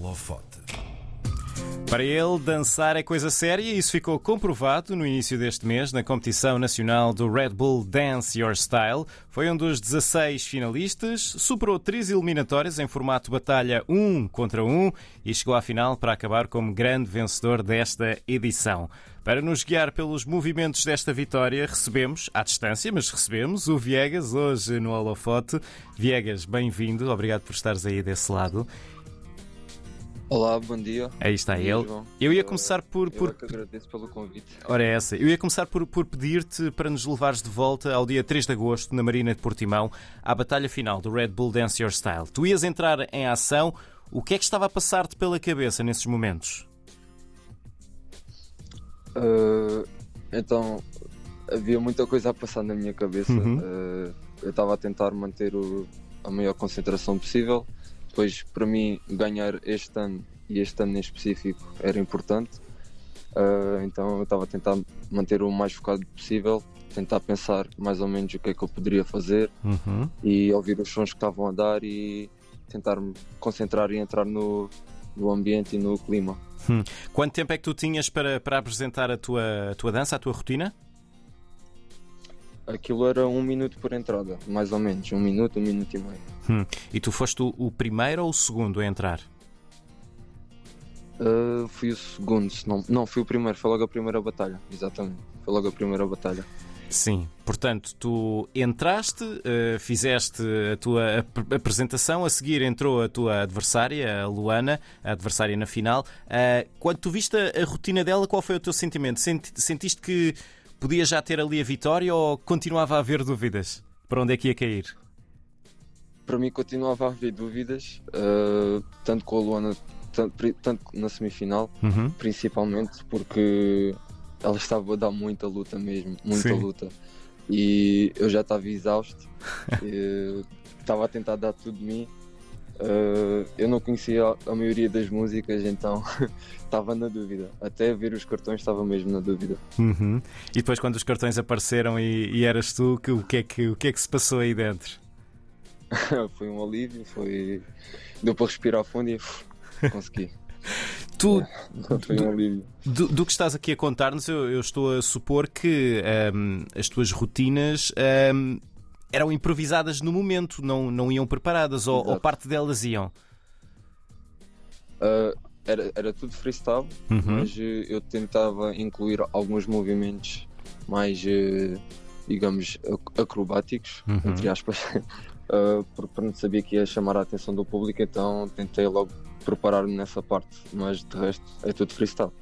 holofote. Para ele, dançar é coisa séria e isso ficou comprovado no início deste mês na competição nacional do Red Bull Dance Your Style. Foi um dos 16 finalistas, superou três eliminatórias em formato batalha 1 contra 1 e chegou à final para acabar como grande vencedor desta edição. Para nos guiar pelos movimentos desta vitória, recebemos, à distância, mas recebemos, o Viegas hoje no Holofote. Viegas, bem-vindo, obrigado por estares aí desse lado. Olá, bom dia. Aí está dia, ele. João. Eu ia começar por. Eu por... é que agradeço pelo convite. Ora, é essa. Eu ia começar por, por pedir-te para nos levares de volta ao dia 3 de agosto, na Marina de Portimão, à batalha final do Red Bull Dance Your Style. Tu ias entrar em ação. O que é que estava a passar-te pela cabeça nesses momentos? Eh, então, havia muita coisa a passar na minha cabeça. Uhum. Eh, eu estava a tentar manter o- a maior concentração possível. Pois, para mim, ganhar este ano e este ano em específico era importante. Eh, então, eu estava a tentar manter o mais focado possível, tentar pensar mais ou menos o que é que eu poderia fazer. Uhum. e ouvir os sons que estavam a dar e tentar me concentrar e entrar no, no ambiente e no clima. Quanto tempo é que tu tinhas para, para apresentar a tua, a tua dança, a tua rotina? Aquilo era um minuto por entrada, mais ou menos, um minuto, um minuto e meio. E tu foste o, primeiro ou o segundo a entrar? Uh, fui o segundo, se não, não, fui o primeiro, foi logo a primeira batalha, exatamente. Foi logo a primeira batalha. Sim, portanto, tu entraste, eh, fizeste a tua ap- apresentação, a seguir entrou a tua adversária, a Luana, a adversária na final. Eh, quando tu viste a, a rotina dela, qual foi o teu sentimento? Senti- Sentiste que podia já ter ali a vitória ou continuava a haver dúvidas? Para onde é que ia cair? Para mim continuava a haver dúvidas, uh, tanto com a Luana, tanto, tanto na semifinal, Uhum. principalmente porque ela estava a dar muita luta mesmo, muita Sim. luta. E eu já estava exausto, e estava a tentar dar tudo de mim. Uh, eu não conhecia a maioria das músicas, então estava na dúvida. Até ver os cartões estava mesmo na dúvida. Uhum. E depois, quando os cartões apareceram e, e eras tu, que- o, que é que, o que é que se passou aí dentro? foi um alívio, foi. Deu para respirar fundo e consegui. Tu, um alívio. Do, do que estás aqui a contar-nos, eu, eu estou a supor que ahm, as tuas rotinas ahm, eram improvisadas no momento, não, não iam preparadas, ou, ou parte delas iam. Uh, era, era tudo freestyle, Uhum. mas eh, eu tentava incluir alguns movimentos mais, eh, digamos, ac- acrobáticos, Uhum. entre aspas, eh, porque não sabia que ia chamar a atenção do público, então tentei logo preparar-me nessa parte, mas de resto é tudo freestyle.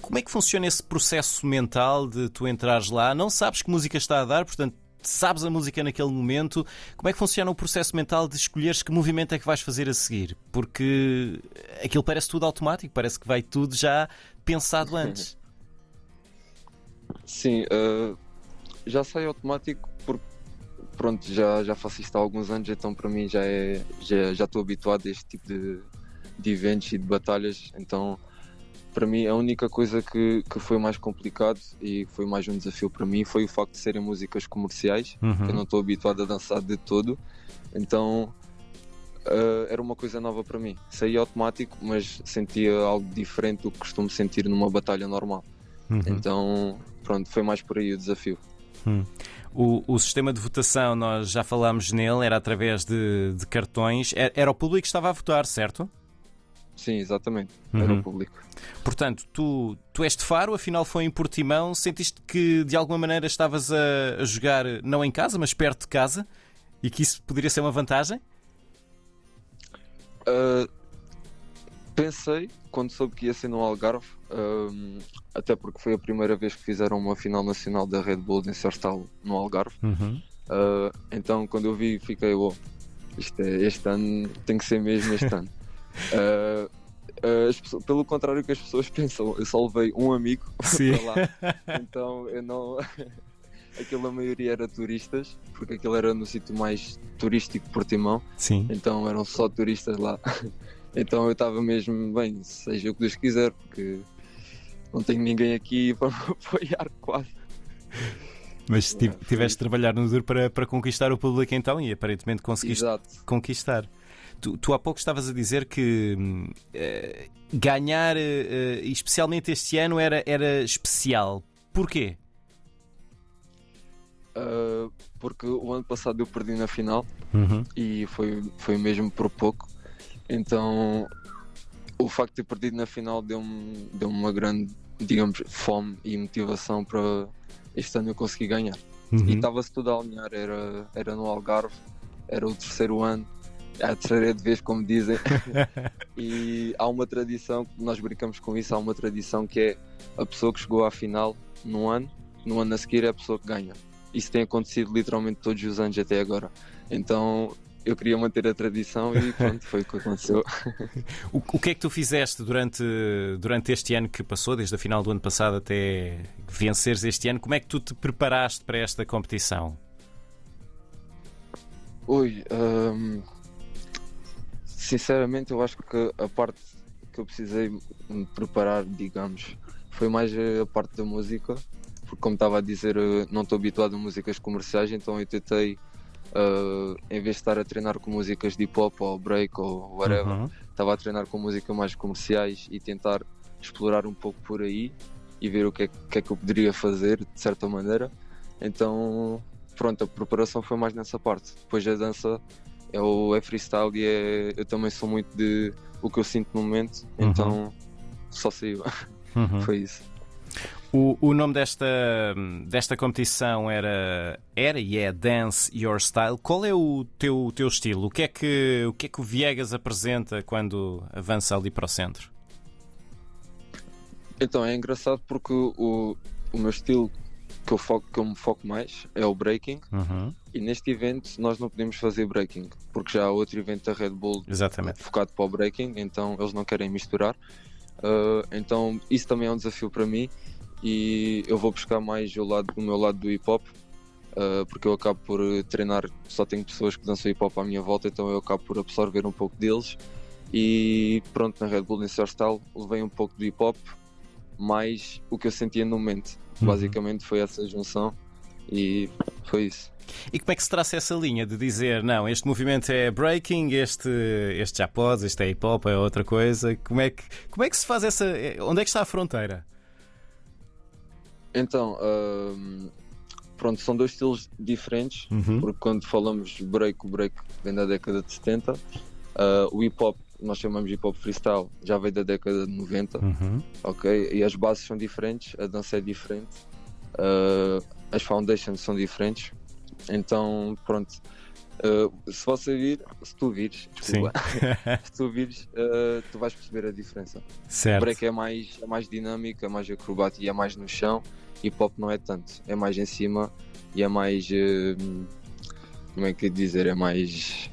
Como é que funciona esse processo mental de tu entrares lá? Não sabes que música está a dar, portanto, sabes a música naquele momento. Como é que funciona o processo mental de escolheres que movimento é que vais fazer a seguir? Porque aquilo parece tudo automático, parece que vai tudo já pensado antes. Sim, eh, já sai automático porque pronto, já, já faço isto há alguns anos, então para mim já é já já estou habituado a este tipo de, de eventos e de batalhas, então para mim a única coisa que, que foi mais complicado e que foi mais um desafio para mim foi o facto de serem músicas comerciais, que eu Uhum. não estou habituado a dançar de todo, então eh, era uma coisa nova para mim. Saía automático, mas sentia algo diferente do que costumo sentir numa batalha normal. Uhum. Então, pronto, foi mais por aí o desafio. O, o sistema de votação, nós já falámos nele, era através de, de cartões. Era, era o público que estava a votar, certo? Sim, exatamente. Era Uhum. o público. Portanto, tu, tu és de Faro, afinal foi em Portimão. Sentiste que de alguma maneira estavas a, a jogar não em casa, mas perto de casa e que isso poderia ser uma vantagem? Uh, pensei, quando soube que ia ser no Algarve, um, até porque foi a primeira vez que fizeram uma final nacional da Red Bull em Sartal no Algarve. Uh, então, quando eu vi, fiquei, oh, isto é, este ano tem que ser mesmo este ano. Uh, pessoas- pelo contrário que as pessoas pensam, eu só levei um amigo Sim. para lá. Então eu não. Aquilo a maioria era turistas, porque aquilo era no sítio mais turístico de Portimão, Sim. então eram só turistas lá. Então eu estava mesmo, bem, seja o que Deus quiser, porque não tenho ninguém aqui para me apoiar quase. Mas tive- Foi- tiveste de trabalhar no duro para, para conquistar o público então e aparentemente conseguiste Exato. conquistar. Tu, tu, há pouco estavas a dizer que uh, ganhar, uh, especialmente este ano, era, era especial. Porquê? Uh, porque o ano passado eu perdi na final uhum. e foi, foi mesmo por pouco. Então o facto de ter perdido na final deu-me deu uma grande, digamos, fome e motivação para este ano eu conseguir ganhar. Uhum. E estava-se tudo a alinhar, era, era no Algarve, era o terceiro ano, a terceira de vez, como dizem. e há uma tradição, nós brincamos com isso, há uma tradição que é a pessoa que chegou à final no ano, no ano a seguir é a pessoa que ganha. Isso tem acontecido literalmente todos os anos até agora. Então eu queria manter a tradição e pronto, foi o que aconteceu. o, o, que é que tu fizeste durante, durante este ano que passou, desde a final do ano passado até venceres este ano? Como é que tu te preparaste para esta competição? Oi, hum, sinceramente eu acho que a parte que eu precisei me preparar, digamos, foi mais a parte da música, porque como estava a dizer, não estou habituado a músicas comerciais, então eu tentei Uh, em vez de estar a treinar com músicas de hip hop ou break ou whatever, uhum. estava a treinar com músicas mais comerciais e tentar explorar um pouco por aí e ver o que é, que, é que eu poderia fazer de certa maneira. Então, pronto, a preparação foi mais nessa parte. Depois a dança é, o, é freestyle e é, eu também sou muito de o que eu sinto no momento, uhum. então só saiu. Uhum. foi isso. O, o nome desta, desta competição era, era e é Dance Your Style. Qual é o teu, teu estilo? O que, é que, o que é que o Viegas apresenta quando avança ali para o centro? Então, é engraçado porque o, o meu estilo que eu, foco, que eu me foco mais é o breaking. Uhum. E neste evento nós não podemos fazer breaking, porque já há outro evento da Red Bull Exatamente. focado para o breaking, então eles não querem misturar. Uh, então isso também é um desafio para mim e eu vou buscar mais o, lado, o meu lado do hip hop, uh, porque eu acabo por treinar, só tenho pessoas que dançam hip hop à minha volta, então eu acabo por absorver um pouco deles. E pronto, na Red Bull Dancer Style levei um pouco do hip hop, mais o que eu sentia no momento. Uhum. Basicamente foi essa junção e foi isso. E como é que se traça essa linha de dizer, não, este movimento é breaking, este, este já pode, este é hip hop, é outra coisa? Como é, que, como é que se faz essa. Onde é que está a fronteira? Então, um, pronto, são dois estilos diferentes, uhum. porque quando falamos break, o break vem da década de 70, uh, o hip hop, nós chamamos hip hop freestyle, já veio da década de 90, uhum. ok? E as bases são diferentes, a dança é diferente, uh, as foundations são diferentes, então, pronto. Uh, se você vir, se tu vires, desculpa, se tu vires, uh, tu vais perceber a diferença. Certo. O break é mais, é mais dinâmico, é mais acrobático e é mais no chão hip hop não é tanto, é mais em cima e é mais. Uh, como é que eu dizer? É mais.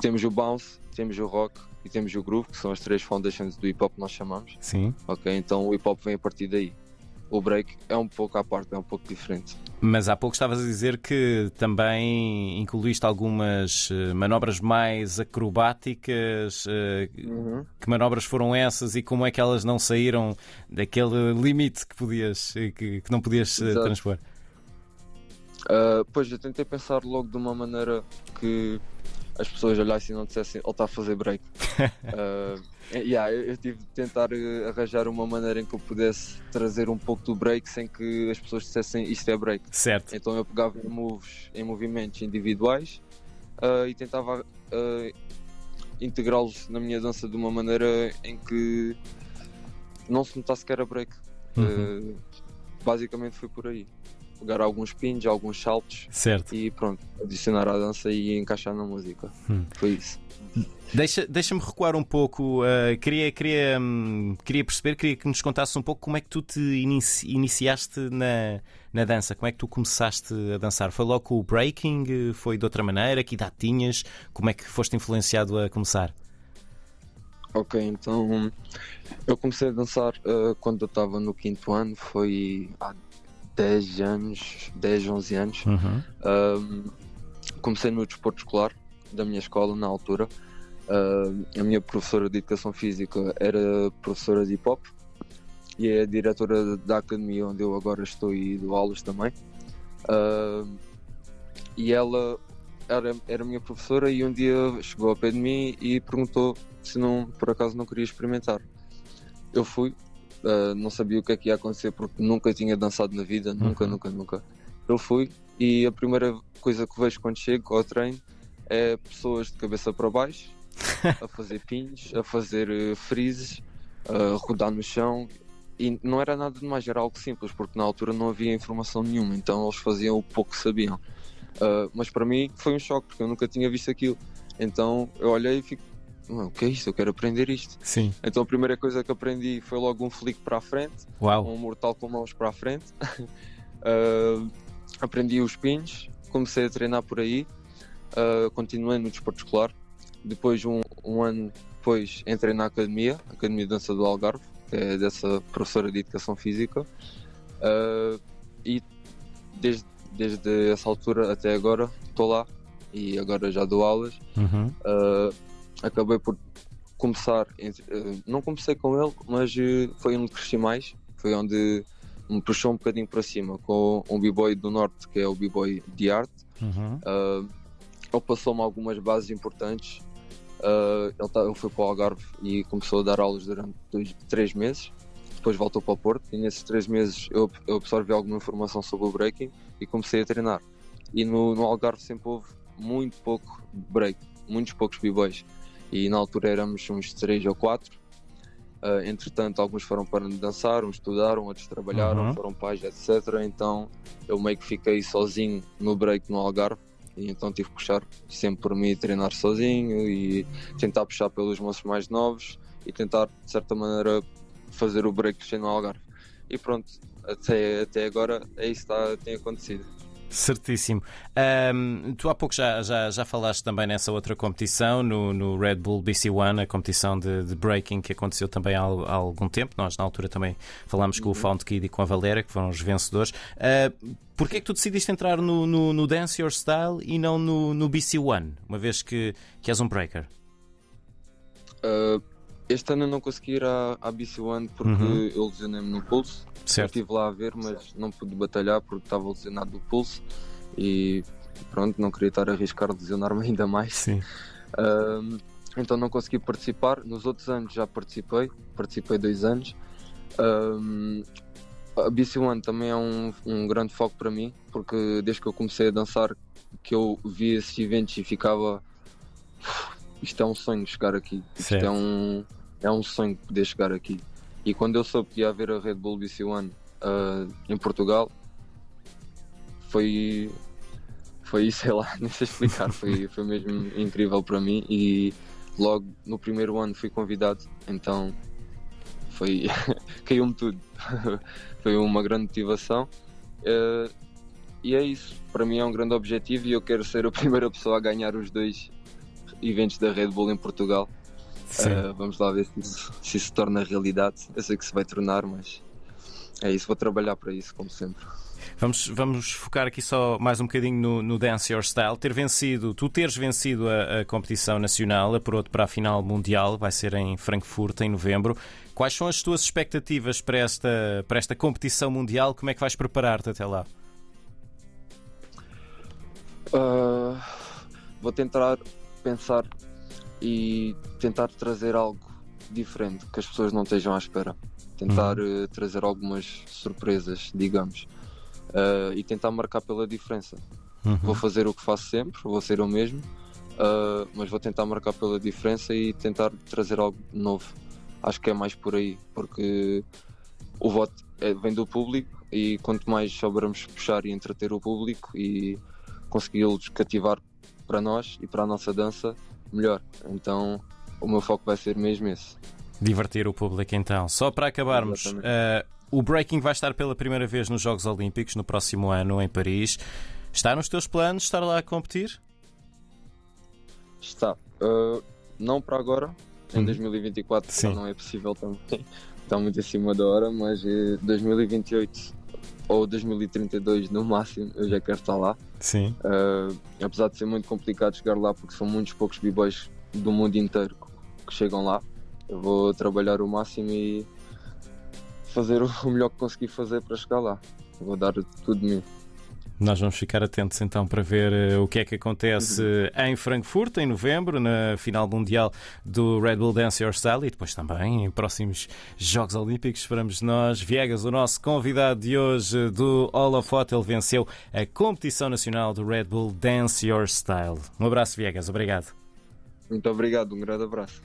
Temos o bounce, temos o rock e temos o groove, que são as três foundations do hip hop que nós chamamos. Sim. Ok, então o hip hop vem a partir daí o break é um pouco à parte, é um pouco diferente. Mas há pouco estavas a dizer que também incluíste algumas eh, manobras mais acrobáticas. Eh, uhum. Que manobras foram essas e como é que elas não saíram daquele limite que podias que, que não podias eh, Exato. transpor? Uh, pois eu tentei pensar logo de uma maneira que as pessoas olhassem e não dissessem ele está a fazer break. uh, yeah, eu, eu tive de tentar eh, arranjar uma maneira em que eu pudesse trazer um pouco do break sem que as pessoas dissessem isto é break. Certo. Então eu pegava em moves, em movimentos individuais uh, e tentava uh, integrá-los na minha dança de uma maneira em que não se notasse que era break. Uhum. basicamente foi por aí pegar alguns pins, alguns saltos certo. e pronto, adicionar à dança e encaixar na música. Hum. Foi isso. Deixa-me deixa recuar um pouco. Uh, queria, queria, um, queria perceber, queria que nos contasse um pouco como é que tu te inici iniciaste na, na dança, como é que tu começaste a dançar? Foi logo com o breaking? Foi de outra maneira? Que idade tinhas? Como é que foste influenciado a começar? Ok, então eu comecei a dançar uh, quando eu estava no quinto ano, foi há 10 anos, 10, 11 anos. Uhum. Um, comecei no desporto escolar da minha escola na altura. Uh, a minha professora de educação física era professora de hip hop e é a diretora da academia onde eu agora estou e dou aulas também. Uh, e ela era, era minha professora e um dia chegou ao pé de mim e perguntou se não, por acaso não queria experimentar. Eu fui, uh, não sabia o que é que ia acontecer porque nunca tinha dançado na vida, nunca, uhum. nunca, nunca. Eu fui e a primeira coisa que vejo quando chego ao treino é pessoas de cabeça para baixo a fazer pins, a fazer uh, freezes, a rodar no chão e não era nada de mais, era algo simples, porque na altura não havia informação nenhuma, então eles faziam o pouco que sabiam. Uh, mas para mim foi um choque, porque eu nunca tinha visto aquilo. Então eu olhei e fico, o que é isto? Eu quero aprender isto. Sim. Então a primeira coisa que aprendi foi logo um flick para a frente, Uau. um mortal com mãos para a frente. uh, aprendi os pins, comecei a treinar por aí, uh, continuei no desporto escolar. Depois, um, um ano depois, entrei na academia, Academia de Dança do Algarve, que é dessa professora de Educação Física. Uh, e desde, desde essa altura até agora estou lá e agora já dou aulas. Uhum. Uh, acabei por começar, uh, não comecei com ele, mas foi onde cresci mais, foi onde me puxou um bocadinho para cima com um b-boy do norte que é o b-boy de arte. Uhum. ele passou-me algumas bases importantes Uh, ele, tá, ele, foi para o Algarve e começou a dar aulas durante dois, três meses. Depois voltou para o Porto e nesses três meses eu, eu absorvi alguma informação sobre o breaking e comecei a treinar. E no, no Algarve sempre houve muito pouco break, muitos poucos b-boys. E na altura éramos uns três ou quatro. Uh, entretanto, alguns foram para dançar, uns estudaram, outros trabalharam, uhum. foram pais, etc. Então eu meio que fiquei sozinho no break no Algarve e então tive que puxar sempre por mim treinar sozinho e tentar puxar pelos moços mais novos e tentar de certa maneira fazer o break crescer no Algarve. E pronto, até, até agora é isso que está, tem acontecido. Certíssimo. Um, tu há pouco já, já, já falaste também nessa outra competição, no, no Red Bull BC One, a competição de, de breaking que aconteceu também há, há, algum tempo. Nós, na altura, também falámos com o uhum. Found Kid e com a Valéria, que foram os vencedores. Uh, Porquê é que tu decidiste entrar no, no, no, Dance Your Style e não no, no BC One, uma vez que, que és um breaker? Uh, este ano eu não consegui ir à, à BC One porque uhum. eu lesionei-me no pulso Certo. Eu estive lá a ver, mas não pude batalhar porque estava lesionado do pulso e pronto, não queria estar a arriscar lesionar-me ainda mais. Sim. Um, então não consegui participar. Nos outros anos já participei, participei dois anos. Um, a BC One também é um, um grande foco para mim, porque desde que eu comecei a dançar, que eu vi esses eventos e ficava. Isto é um sonho chegar aqui. Isto é um, é um sonho poder chegar aqui. E quando eu soube que ia haver a Red Bull BC One uh, em Portugal, foi. Foi, sei lá, nem sei explicar, foi, foi mesmo incrível para mim. E logo no primeiro ano fui convidado, então foi. caiu-me tudo. foi uma grande motivação. Uh, e é isso, para mim é um grande objetivo e eu quero ser a primeira pessoa a ganhar os dois eventos da Red Bull em Portugal. Uh, vamos lá ver se isso, se isso se torna realidade. Eu sei que se vai tornar, mas é isso, vou trabalhar para isso, como sempre. Vamos, vamos focar aqui só mais um bocadinho no, no Dance Your Style. Ter vencido, tu teres vencido a, a competição nacional, apurou-te para a final mundial, vai ser em Frankfurt em novembro. Quais são as tuas expectativas para esta, para esta competição mundial? Como é que vais preparar-te até lá? Uh, vou tentar pensar e tentar trazer algo diferente que as pessoas não estejam à espera. Tentar uhum. uh, trazer algumas surpresas, digamos. Uh, e tentar marcar pela diferença. Uhum. Vou fazer o que faço sempre, vou ser o mesmo, uh, mas vou tentar marcar pela diferença e tentar trazer algo novo. Acho que é mais por aí, porque o voto é, vem do público e quanto mais soubermos puxar e entreter o público e consegui-los cativar para nós e para a nossa dança, melhor. Então o meu foco vai ser mesmo esse. Divertir o público então. Só para acabarmos, uh, o breaking vai estar pela primeira vez nos Jogos Olímpicos no próximo ano em Paris. Está nos teus planos estar lá a competir? Está. Uh, não para agora. Em 2024 Sim. não é possível também. Está muito acima da hora, mas 2028 eh, ou 2032 no máximo eu já quero estar lá. Sim. Uh, apesar de ser muito complicado chegar lá porque são muitos poucos b-boys do mundo inteiro que chegam lá, eu vou trabalhar o máximo e fazer o melhor que conseguir fazer para chegar lá. vou dar tudo de mim. Nós vamos ficar atentos então para ver uh, o que é que acontece uh, em Frankfurt em novembro, na final mundial do Red Bull Dance Your Style e depois também em próximos Jogos Olímpicos. Esperamos nós. Viegas, o nosso convidado de hoje do All of Hot, ele venceu a competição nacional do Red Bull Dance Your Style. Um abraço, Viegas. Obrigado. Muito obrigado. Um grande abraço.